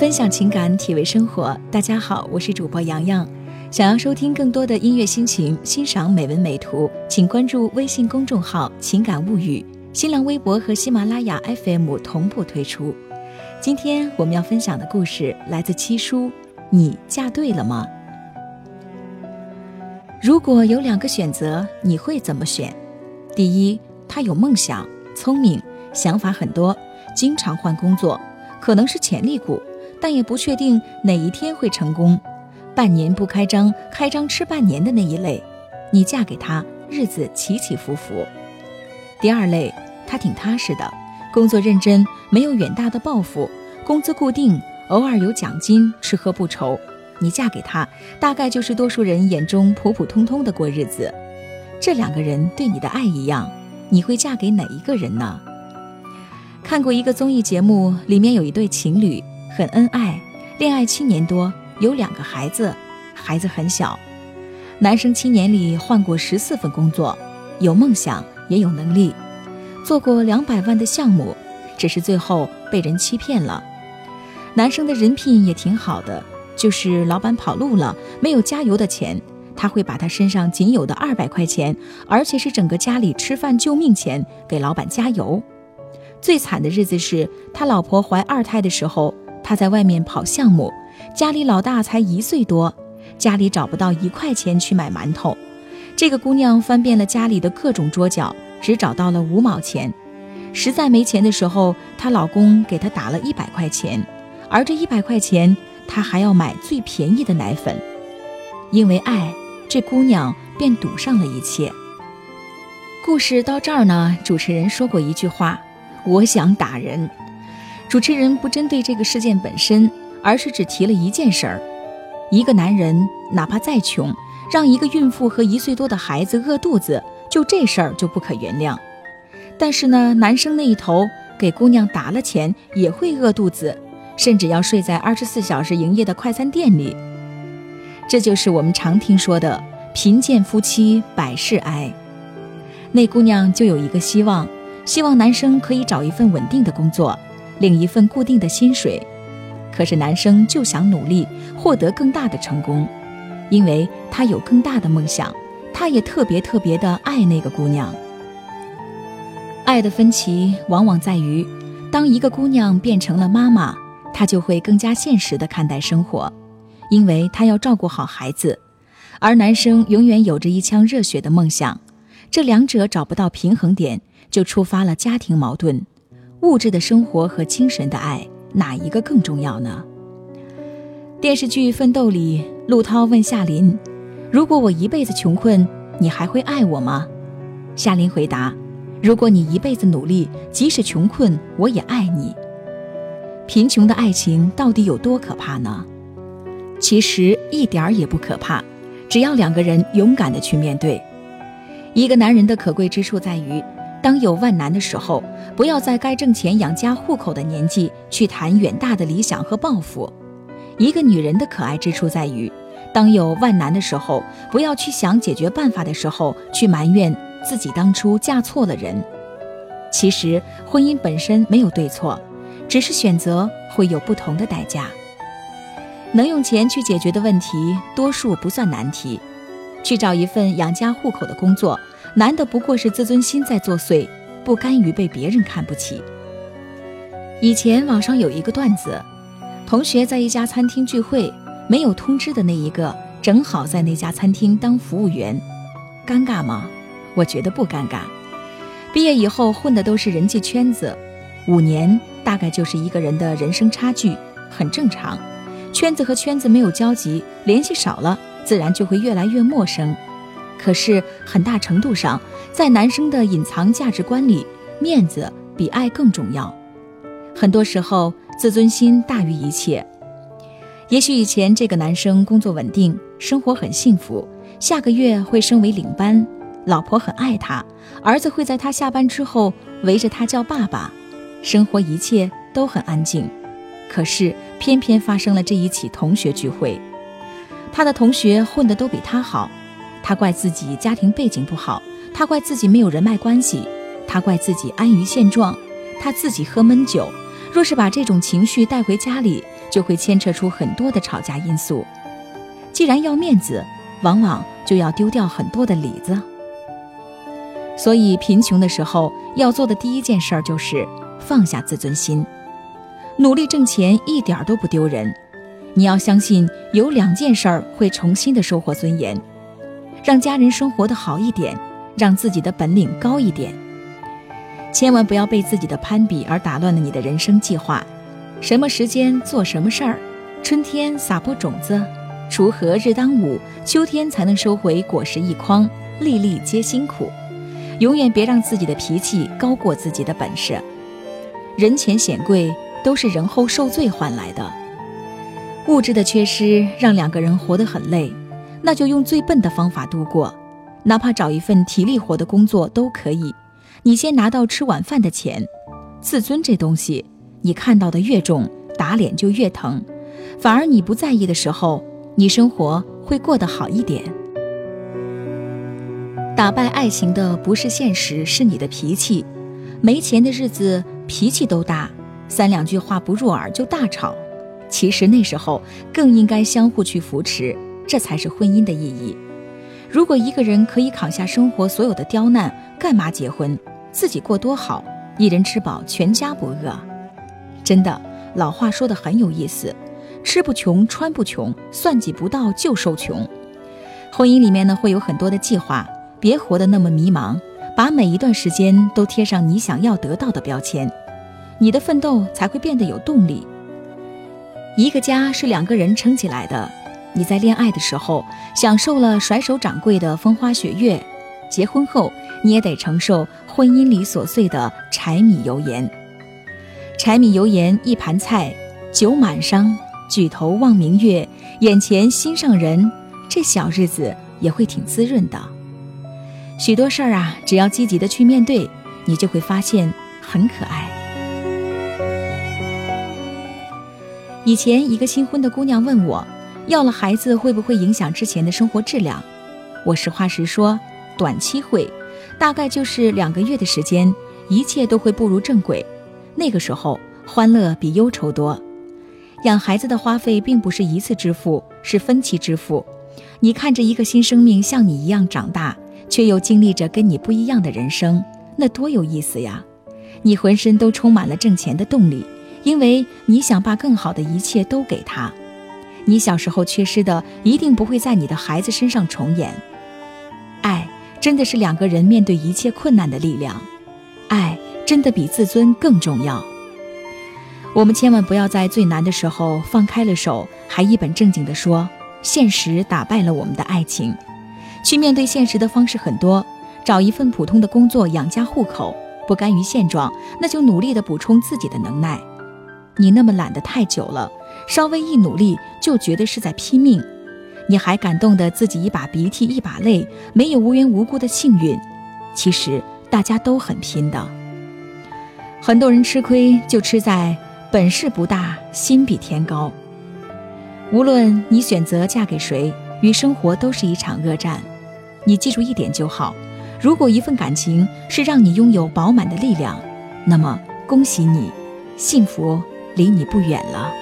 分享情感，体味生活。大家好，我是主播洋洋。想要收听更多的音乐心情，欣赏美文美图，请关注微信公众号“情感物语”，新浪微博和喜马拉雅 FM 同步推出。今天我们要分享的故事来自七叔。你嫁对了吗？如果有两个选择，你会怎么选？第一，他有梦想，聪明，想法很多，经常换工作，可能是潜力股，但也不确定哪一天会成功。半年不开张，开张吃半年的那一类，你嫁给他，日子起起伏伏。第二类，他挺踏实的，工作认真，没有远大的抱负，工资固定，偶尔有奖金，吃喝不愁。你嫁给他，大概就是多数人眼中普普通通的过日子。这两个人对你的爱一样，你会嫁给哪一个人呢？看过一个综艺节目，里面有一对情侣，很恩爱，恋爱七年多，有两个孩子，孩子很小。男生七年里换过十四份工作，有梦想也有能力，做过两百万的项目，只是最后被人欺骗了。男生的人品也挺好的。就是老板跑路了，没有加油的钱，他会把他身上仅有的二百块钱，而且是整个家里吃饭救命钱，给老板加油。最惨的日子是他老婆怀二胎的时候，他在外面跑项目，家里老大才一岁多，家里找不到一块钱去买馒头。这个姑娘翻遍了家里的各种桌角，只找到了五毛钱。实在没钱的时候，她老公给她打了一百块钱，而这一百块钱。她还要买最便宜的奶粉，因为爱，这姑娘便赌上了一切。故事到这儿呢，主持人说过一句话：“我想打人。”主持人不针对这个事件本身，而是只提了一件事儿：一个男人哪怕再穷，让一个孕妇和一岁多的孩子饿肚子，就这事儿就不可原谅。但是呢，男生那一头给姑娘打了钱，也会饿肚子。甚至要睡在二十四小时营业的快餐店里，这就是我们常听说的“贫贱夫妻百事哀”。那姑娘就有一个希望，希望男生可以找一份稳定的工作，领一份固定的薪水。可是男生就想努力获得更大的成功，因为他有更大的梦想，他也特别特别的爱那个姑娘。爱的分歧往往在于，当一个姑娘变成了妈妈。她就会更加现实的看待生活，因为她要照顾好孩子，而男生永远有着一腔热血的梦想，这两者找不到平衡点，就触发了家庭矛盾。物质的生活和精神的爱，哪一个更重要呢？电视剧《奋斗》里，陆涛问夏琳：“如果我一辈子穷困，你还会爱我吗？”夏琳回答：“如果你一辈子努力，即使穷困，我也爱你。”贫穷的爱情到底有多可怕呢？其实一点儿也不可怕，只要两个人勇敢的去面对。一个男人的可贵之处在于，当有万难的时候，不要在该挣钱养家糊口的年纪去谈远大的理想和抱负。一个女人的可爱之处在于，当有万难的时候，不要去想解决办法的时候去埋怨自己当初嫁错了人。其实婚姻本身没有对错。只是选择会有不同的代价，能用钱去解决的问题，多数不算难题。去找一份养家糊口的工作，难的不过是自尊心在作祟，不甘于被别人看不起。以前网上有一个段子，同学在一家餐厅聚会，没有通知的那一个正好在那家餐厅当服务员，尴尬吗？我觉得不尴尬。毕业以后混的都是人际圈子，五年。大概就是一个人的人生差距，很正常。圈子和圈子没有交集，联系少了，自然就会越来越陌生。可是很大程度上，在男生的隐藏价值观里，面子比爱更重要。很多时候，自尊心大于一切。也许以前这个男生工作稳定，生活很幸福，下个月会升为领班，老婆很爱他，儿子会在他下班之后围着他叫爸爸。生活一切都很安静，可是偏偏发生了这一起同学聚会。他的同学混得都比他好，他怪自己家庭背景不好，他怪自己没有人脉关系，他怪自己安于现状，他自己喝闷酒。若是把这种情绪带回家里，就会牵扯出很多的吵架因素。既然要面子，往往就要丢掉很多的里子。所以，贫穷的时候要做的第一件事儿就是放下自尊心，努力挣钱一点都不丢人。你要相信，有两件事儿会重新的收获尊严：让家人生活的好一点，让自己的本领高一点。千万不要被自己的攀比而打乱了你的人生计划。什么时间做什么事儿？春天撒播种子，锄禾日当午，秋天才能收回果实一筐。粒粒皆辛苦，永远别让自己的脾气高过自己的本事。人前显贵，都是人后受罪换来的。物质的缺失让两个人活得很累，那就用最笨的方法度过，哪怕找一份体力活的工作都可以。你先拿到吃晚饭的钱，自尊这东西，你看到的越重，打脸就越疼。反而你不在意的时候，你生活会过得好一点。打败爱情的不是现实，是你的脾气。没钱的日子脾气都大，三两句话不入耳就大吵。其实那时候更应该相互去扶持，这才是婚姻的意义。如果一个人可以扛下生活所有的刁难，干嘛结婚？自己过多好，一人吃饱全家不饿。真的，老话说的很有意思：吃不穷，穿不穷，算计不到就受穷。婚姻里面呢，会有很多的计划，别活得那么迷茫，把每一段时间都贴上你想要得到的标签，你的奋斗才会变得有动力。一个家是两个人撑起来的，你在恋爱的时候享受了甩手掌柜的风花雪月，结婚后你也得承受。婚姻里琐碎的柴米油盐，柴米油盐一盘菜，酒满觞，举头望明月，眼前心上人，这小日子也会挺滋润的。许多事儿啊，只要积极的去面对，你就会发现很可爱。以前一个新婚的姑娘问我，要了孩子会不会影响之前的生活质量？我实话实说，短期会。大概就是两个月的时间，一切都会步入正轨。那个时候，欢乐比忧愁多。养孩子的花费并不是一次支付，是分期支付。你看着一个新生命像你一样长大，却又经历着跟你不一样的人生，那多有意思呀！你浑身都充满了挣钱的动力，因为你想把更好的一切都给他。你小时候缺失的，一定不会在你的孩子身上重演。爱。真的是两个人面对一切困难的力量，爱真的比自尊更重要。我们千万不要在最难的时候放开了手，还一本正经地说现实打败了我们的爱情。去面对现实的方式很多，找一份普通的工作养家糊口，不甘于现状，那就努力地补充自己的能耐。你那么懒得太久了，稍微一努力就觉得是在拼命。你还感动的自己一把鼻涕一把泪，没有无缘无故的幸运。其实大家都很拼的，很多人吃亏就吃在本事不大，心比天高。无论你选择嫁给谁，与生活都是一场恶战。你记住一点就好：如果一份感情是让你拥有饱满的力量，那么恭喜你，幸福离你不远了。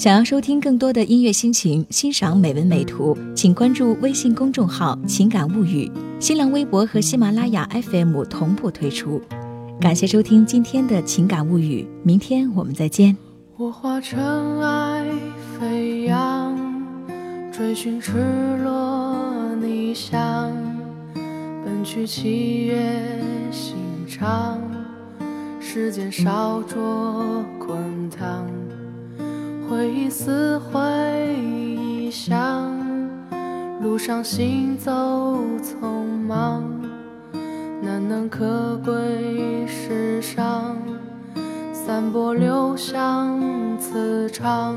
想要收听更多的音乐心情，欣赏美文美图，请关注微信公众号“情感物语”，新浪微博和喜马拉雅 FM 同步推出。感谢收听今天的情感物语，明天我们再见。我化尘埃飞扬，追寻赤裸逆翔，奔去七月心肠，时间烧灼滚烫。回忆似回忆像路上行走匆忙，难能可贵世上，散播留香磁场。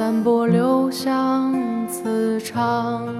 散播留香磁场。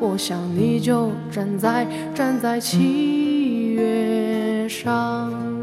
我想你就站在站在七月上。